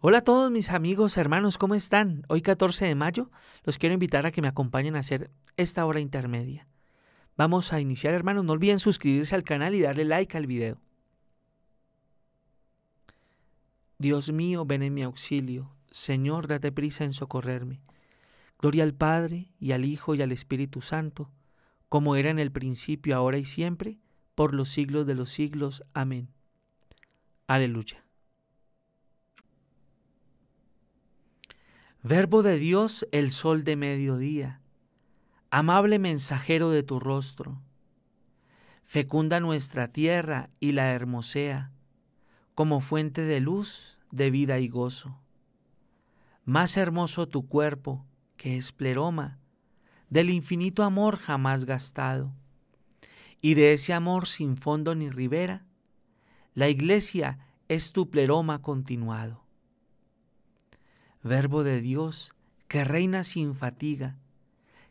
Hola a todos mis amigos, hermanos, ¿cómo están? Hoy 14 de mayo los quiero invitar a que me acompañen a hacer esta hora intermedia. Vamos a iniciar, hermanos, no olviden suscribirse al canal y darle like al video. Dios mío, ven en mi auxilio. Señor, date prisa en socorrerme. Gloria al Padre, y al Hijo, y al Espíritu Santo, como era en el principio, ahora y siempre, por los siglos de los siglos. Amén. Aleluya. Verbo de Dios, el sol de mediodía, amable mensajero de tu rostro, fecunda nuestra tierra y la hermosea, como fuente de luz, de vida y gozo. Más hermoso tu cuerpo, que es pleroma, del infinito amor jamás gastado, y de ese amor sin fondo ni ribera, la iglesia es tu pleroma continuado Verbo de Dios, que reina sin fatiga,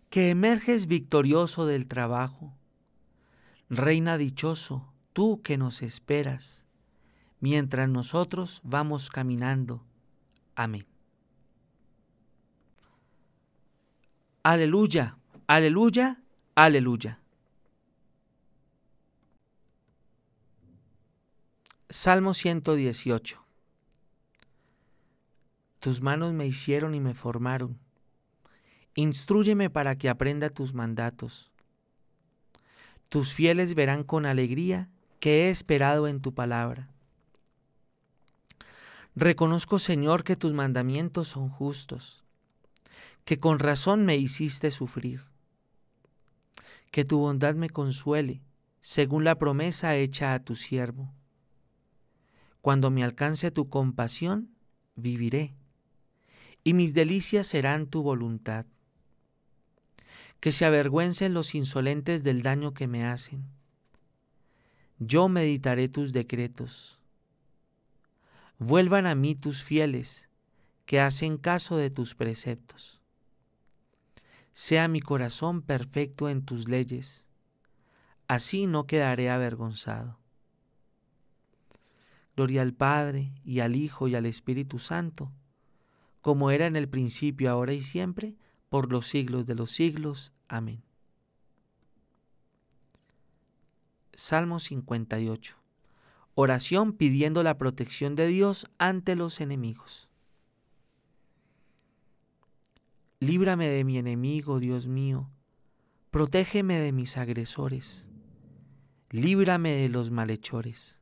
que emerges victorioso del trabajo. Reina dichoso, tú que nos esperas, mientras nosotros vamos caminando. Amén. Aleluya, aleluya, aleluya. Salmo 118. Tus manos me hicieron y me formaron. Instrúyeme para que aprenda tus mandatos. Tus fieles verán con alegría que he esperado en tu palabra. Reconozco, Señor, que tus mandamientos son justos, que con razón me hiciste sufrir. Que tu bondad me consuele, según la promesa hecha a tu siervo. Cuando me alcance tu compasión, viviré y mis delicias serán tu voluntad. Que se avergüencen los insolentes del daño que me hacen. Yo meditaré tus decretos. Vuelvan a mí tus fieles, que hacen caso de tus preceptos. Sea mi corazón perfecto en tus leyes, así no quedaré avergonzado. Gloria al Padre, y al Hijo, y al Espíritu Santo, como era en el principio, ahora y siempre, por los siglos de los siglos. Amén. Salmo 58. Oración pidiendo la protección de Dios ante los enemigos. Líbrame de mi enemigo, Dios mío. Protégeme de mis agresores. Líbrame de los malhechores.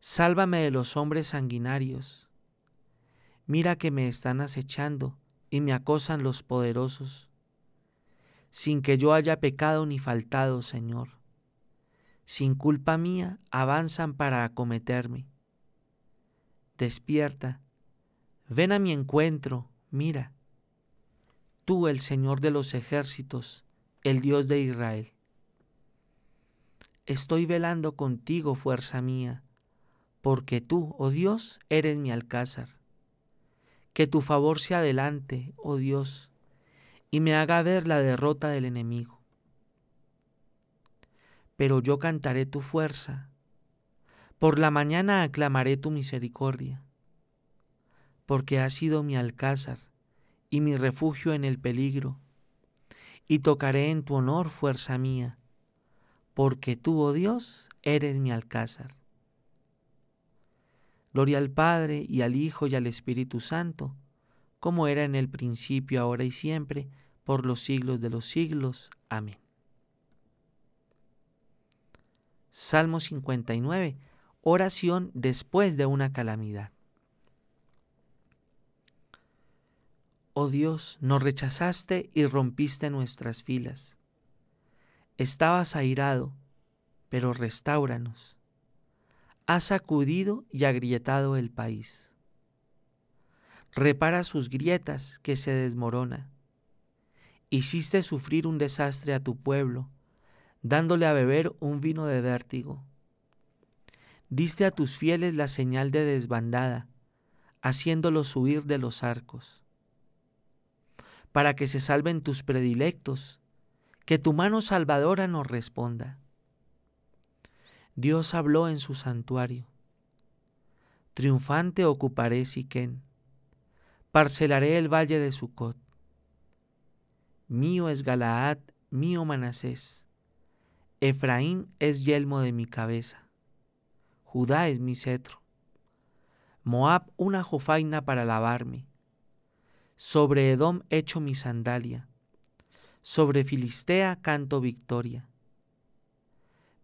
Sálvame de los hombres sanguinarios Mira que me están acechando y me acosan los poderosos, sin que yo haya pecado ni faltado, Señor. Sin culpa mía avanzan para acometerme. Despierta, ven a mi encuentro, mira. Tú, el Señor de los ejércitos, el Dios de Israel. Estoy velando contigo, fuerza mía, porque tú, oh Dios, eres mi alcázar que tu favor se adelante, oh Dios, y me haga ver la derrota del enemigo. Pero yo cantaré tu fuerza, por la mañana aclamaré tu misericordia, porque has sido mi alcázar y mi refugio en el peligro, y tocaré en tu honor fuerza mía, porque tú, oh Dios, eres mi alcázar. Gloria al Padre y al Hijo y al Espíritu Santo, como era en el principio, ahora y siempre, por los siglos de los siglos. Amén. Salmo 59. Oración después de una calamidad. Oh Dios, nos rechazaste y rompiste nuestras filas. Estabas airado, pero restauranos ha sacudido y agrietado el país. Repara sus grietas que se desmorona. Hiciste sufrir un desastre a tu pueblo, dándole a beber un vino de vértigo. Diste a tus fieles la señal de desbandada, haciéndolos huir de los arcos. Para que se salven tus predilectos, que tu mano salvadora nos responda. Dios habló en su santuario. triunfante ocuparé Siquén, parcelaré el valle de Sucot. Mío es Galaad, mío Manasés, Efraín es yelmo de mi cabeza, Judá es mi cetro, Moab una jofaina para lavarme, sobre Edom echo mi sandalia, sobre Filistea canto victoria.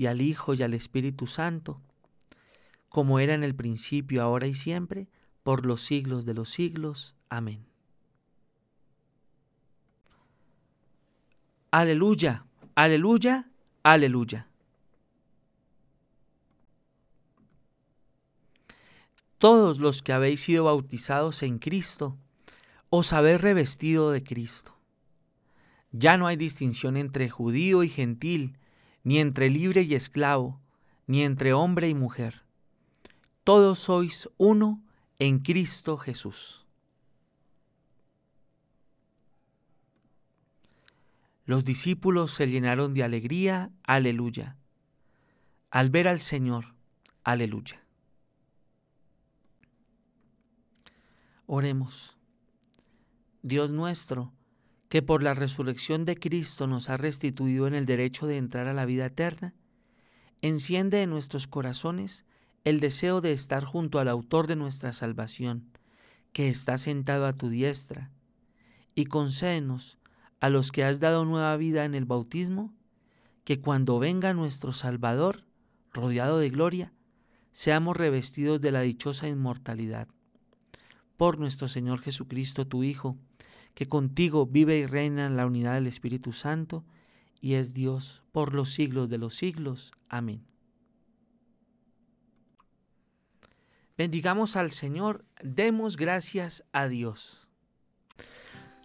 y al Hijo, y al Espíritu Santo, como era en el principio, ahora y siempre, por los siglos de los siglos. Amén. Aleluya, aleluya, aleluya. Todos los que habéis sido bautizados en Cristo, os habéis revestido de Cristo. Ya no hay distinción entre judío y gentil, ni entre libre y esclavo, ni entre hombre y mujer. Todos sois uno en Cristo Jesús. Los discípulos se llenaron de alegría, aleluya, al ver al Señor, aleluya. Oremos. Dios nuestro, que por la resurrección de Cristo nos ha restituido en el derecho de entrar a la vida eterna, enciende en nuestros corazones el deseo de estar junto al autor de nuestra salvación, que está sentado a tu diestra, y concédenos a los que has dado nueva vida en el bautismo, que cuando venga nuestro Salvador, rodeado de gloria, seamos revestidos de la dichosa inmortalidad. Por nuestro Señor Jesucristo, tu Hijo, que contigo vive y reina en la unidad del Espíritu Santo, y es Dios por los siglos de los siglos. Amén. Bendigamos al Señor, demos gracias a Dios.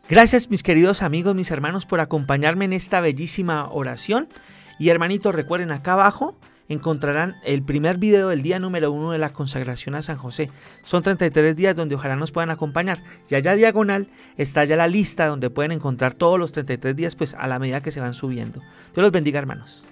Gracias mis queridos amigos, mis hermanos, por acompañarme en esta bellísima oración. Y hermanitos, recuerden acá abajo encontrarán el primer video del día número uno de la consagración a San José. Son 33 días donde ojalá nos puedan acompañar. Y allá diagonal está ya la lista donde pueden encontrar todos los 33 días pues a la medida que se van subiendo. Dios los bendiga hermanos.